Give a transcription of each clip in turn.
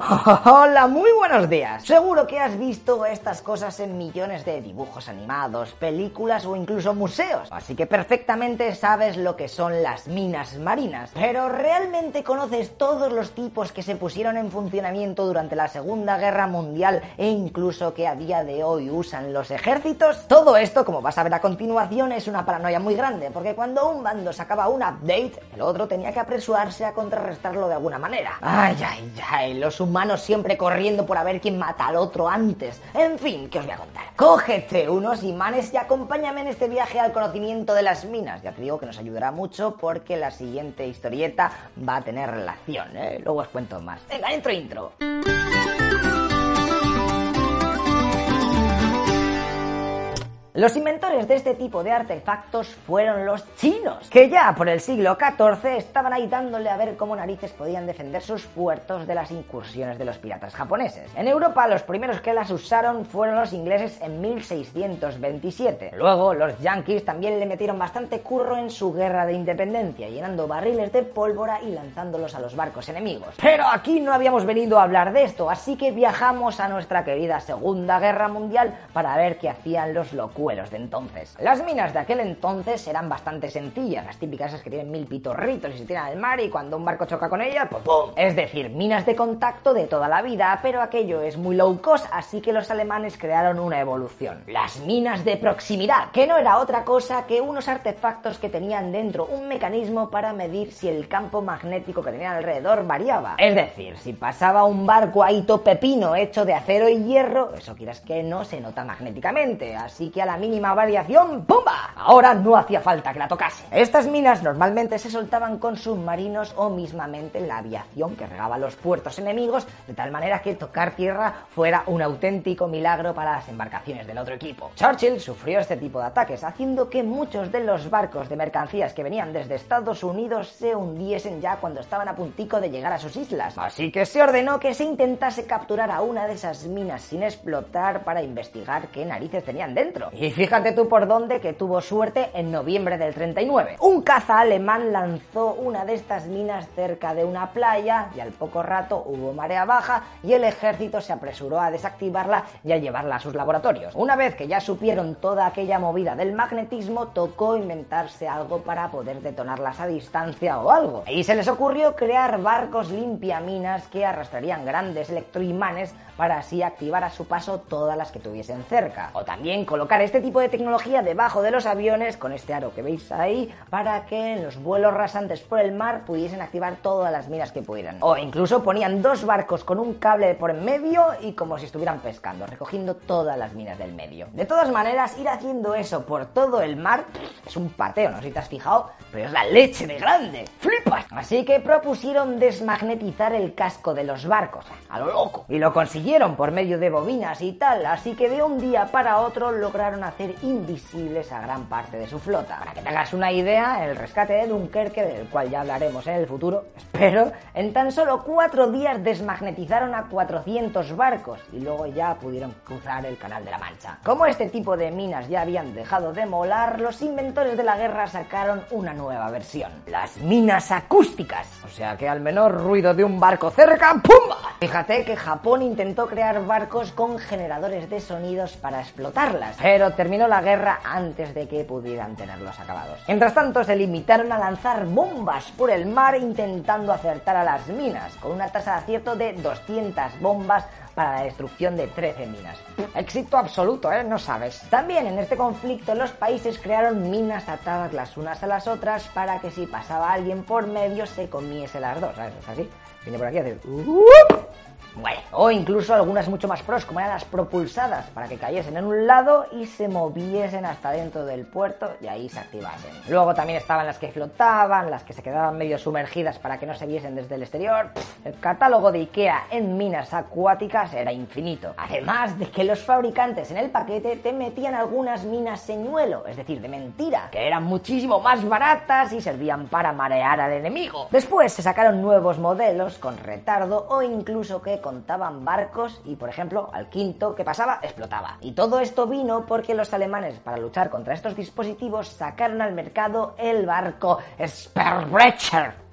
Hola, muy buenos días. Seguro que has visto estas cosas en millones de dibujos animados, películas o incluso museos. Así que perfectamente sabes lo que son las minas marinas. Pero ¿realmente conoces todos los tipos que se pusieron en funcionamiento durante la Segunda Guerra Mundial e incluso que a día de hoy usan los ejércitos? Todo esto, como vas a ver a continuación, es una paranoia muy grande, porque cuando un bando sacaba un update, el otro tenía que apresurarse a contrarrestarlo de alguna manera. Ay, ay, ay, los humanos siempre corriendo por a ver quién mata al otro antes. En fin, ¿qué os voy a contar? Cógete unos imanes y acompáñame en este viaje al conocimiento de las minas. Ya te digo que nos ayudará mucho porque la siguiente historieta va a tener relación, ¿eh? Luego os cuento más. Venga, intro, intro. Los inventores de este tipo de artefactos fueron los chinos, que ya por el siglo XIV estaban ahí dándole a ver cómo narices podían defender sus puertos de las incursiones de los piratas japoneses. En Europa los primeros que las usaron fueron los ingleses en 1627. Luego los yankees también le metieron bastante curro en su guerra de independencia, llenando barriles de pólvora y lanzándolos a los barcos enemigos. Pero aquí no habíamos venido a hablar de esto, así que viajamos a nuestra querida Segunda Guerra Mundial para ver qué hacían los locuelos de entonces. Las minas de aquel entonces eran bastante sencillas, las típicas esas que tienen mil pitorritos y se tiran al mar y cuando un barco choca con ellas, ¡pum, pum! Es decir, minas de contacto de toda la vida, pero aquello es muy low cost, así que los alemanes crearon una evolución. Las minas de proximidad, que no era otra cosa que unos artefactos que tenían dentro un mecanismo para medir si el campo magnético que tenían alrededor variaba. Es decir, si pasaba un barco ahí pepino hecho de acero y hierro, eso quieras que no se nota magnéticamente, así que a la mínima variación, ¡pumba! Ahora no hacía falta que la tocase. Estas minas normalmente se soltaban con submarinos o mismamente la aviación que regaba los puertos enemigos, de tal manera que tocar tierra fuera un auténtico milagro para las embarcaciones del otro equipo. Churchill sufrió este tipo de ataques, haciendo que muchos de los barcos de mercancías que venían desde Estados Unidos se hundiesen ya cuando estaban a puntico de llegar a sus islas. Así que se ordenó que se intentase capturar a una de esas minas sin explotar para investigar qué narices tenían dentro. Y fíjate tú por dónde que tuvo suerte en noviembre del 39. Un caza alemán lanzó una de estas minas cerca de una playa y al poco rato hubo marea baja y el ejército se apresuró a desactivarla y a llevarla a sus laboratorios. Una vez que ya supieron toda aquella movida del magnetismo, tocó inventarse algo para poder detonarlas a distancia o algo. Y se les ocurrió crear barcos limpiaminas que arrastrarían grandes electroimanes para así activar a su paso todas las que tuviesen cerca. O también colocar este tipo de tecnología debajo de los aviones con este aro que veis ahí para que en los vuelos rasantes por el mar pudiesen activar todas las minas que pudieran. O incluso ponían dos barcos con un cable por en medio y como si estuvieran pescando, recogiendo todas las minas del medio. De todas maneras, ir haciendo eso por todo el mar es un pateo, no sé si te has fijado, pero es la leche de grande. ¡Flipas! Así que propusieron desmagnetizar el casco de los barcos, a lo loco. Y lo consiguieron por medio de bobinas y tal, así que de un día para otro lograron hacer invisibles a gran parte de su flota. Para que te hagas una idea, el rescate de Dunkerque, del cual ya hablaremos en el futuro, espero, en tan solo cuatro días desmagnetizaron a 400 barcos y luego ya pudieron cruzar el Canal de la Mancha. Como este tipo de minas ya habían dejado de molar, los inventores de la guerra sacaron una nueva versión, las minas acústicas. O sea que al menor ruido de un barco cerca, ¡pumba! Fíjate que Japón intentó crear barcos con generadores de sonidos para explotarlas, pero terminó la guerra antes de que pudieran tenerlos acabados. Mientras tanto, se limitaron a lanzar bombas por el mar intentando acertar a las minas, con una tasa de acierto de 200 bombas para la destrucción de 13 minas. Éxito absoluto, ¿eh? No sabes. También en este conflicto los países crearon minas atadas las unas a las otras para que si pasaba alguien por medio se comiese las dos, ¿sabes? Viene por aquí a hacer... O incluso algunas mucho más pros, como eran las propulsadas, para que cayesen en un lado y se moviesen hasta dentro del puerto y ahí se activasen. Luego también estaban las que flotaban, las que se quedaban medio sumergidas para que no se viesen desde el exterior. El catálogo de IKEA en minas acuáticas era infinito. Además de que los fabricantes en el paquete te metían algunas minas señuelo, es decir, de mentira, que eran muchísimo más baratas y servían para marear al enemigo. Después se sacaron nuevos modelos con retardo o incluso que contaban barcos y, por ejemplo, al quinto que pasaba explotaba. Y todo esto vino porque los alemanes, para luchar contra estos dispositivos, sacaron al mercado el barco Sperbrecher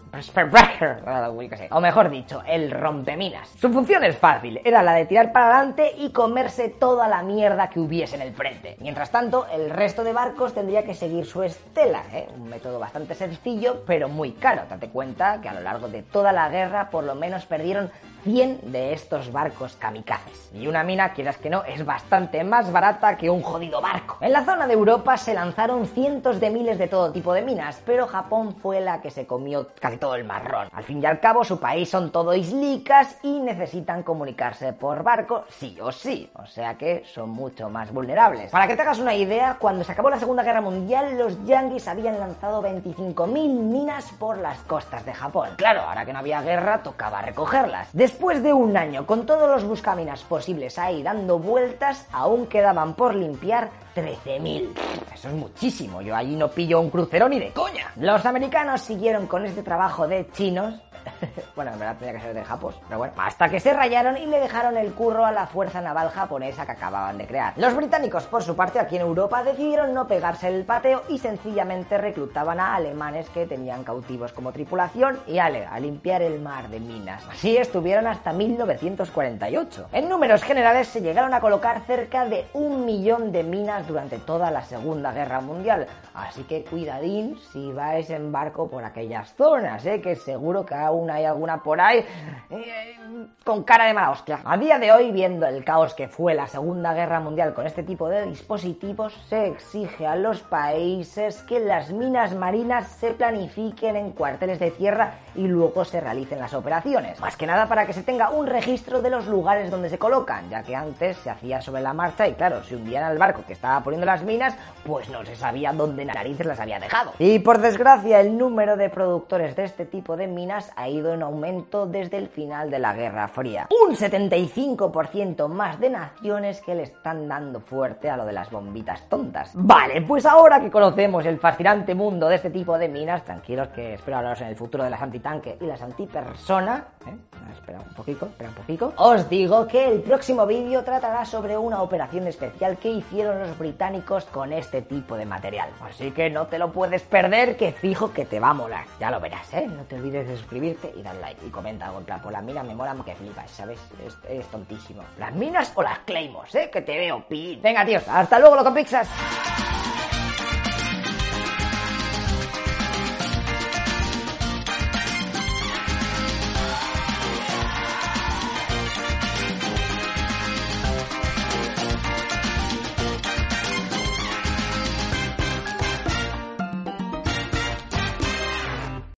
o mejor dicho, el rompeminas. Su función es fácil, era la de tirar para adelante y comerse toda la mierda que hubiese en el frente. Mientras tanto, el resto de barcos tendría que seguir su estela, ¿eh? un método bastante sencillo, pero muy caro. Date cuenta que a lo largo de toda la guerra por lo menos perdieron 100 de estos barcos kamikazes. Y una mina, quieras que no, es bastante más barata que un jodido barco. En la zona de Europa se lanzaron cientos de miles de todo tipo de minas, pero Japón fue la que se comió casi todo el marrón. Al fin y al cabo, su país son todo islicas y necesitan comunicarse por barco sí o sí, o sea que son mucho más vulnerables. Para que te hagas una idea, cuando se acabó la Segunda Guerra Mundial, los yanguis habían lanzado 25.000 minas por las costas de Japón. Claro, ahora que no había guerra, tocaba recogerlas. De un año con todos los buscaminas posibles ahí dando vueltas, aún quedaban por limpiar 13.000. Eso es muchísimo. Yo allí no pillo un crucero ni de coña. Los americanos siguieron con este trabajo de chinos bueno, en verdad tenía que ser de Japos, pero bueno. Hasta que se rayaron y le dejaron el curro a la fuerza naval japonesa que acababan de crear. Los británicos, por su parte, aquí en Europa, decidieron no pegarse el pateo y sencillamente reclutaban a alemanes que tenían cautivos como tripulación y ale, a limpiar el mar de minas. Así estuvieron hasta 1948. En números generales se llegaron a colocar cerca de un millón de minas durante toda la Segunda Guerra Mundial. Así que cuidadín si vais en barco por aquellas zonas, ¿eh? que seguro que aún hay alguna por ahí eh, con cara de mala hostia. A día de hoy, viendo el caos que fue la Segunda Guerra Mundial con este tipo de dispositivos, se exige a los países que las minas marinas se planifiquen en cuarteles de tierra y luego se realicen las operaciones. Más que nada para que se tenga un registro de los lugares donde se colocan, ya que antes se hacía sobre la marcha y claro, si hundían al barco que estaba poniendo las minas, pues no se sabía dónde narices las había dejado. Y por desgracia, el número de productores de este tipo de minas ha ido en aumento desde el final de la Guerra Fría. Un 75% más de naciones que le están dando fuerte a lo de las bombitas tontas. Vale, pues ahora que conocemos el fascinante mundo de este tipo de minas, tranquilos que espero hablaros en el futuro de las antitanque y las antipersona. ¿eh? Espera un poquito, espera un poquito. Os digo que el próximo vídeo tratará sobre una operación especial que hicieron los británicos con este tipo de material. Así que no te lo puedes perder, que fijo que te va a molar. Ya lo verás, ¿eh? No te olvides de suscribirte y dar like y comenta algo en plan, pues las minas me molan que flipas, ¿sabes? Es, tontísimo. ¿Las minas o las claymores, eh? Que te veo, pin. Venga, tíos, hasta luego, loco Pixas.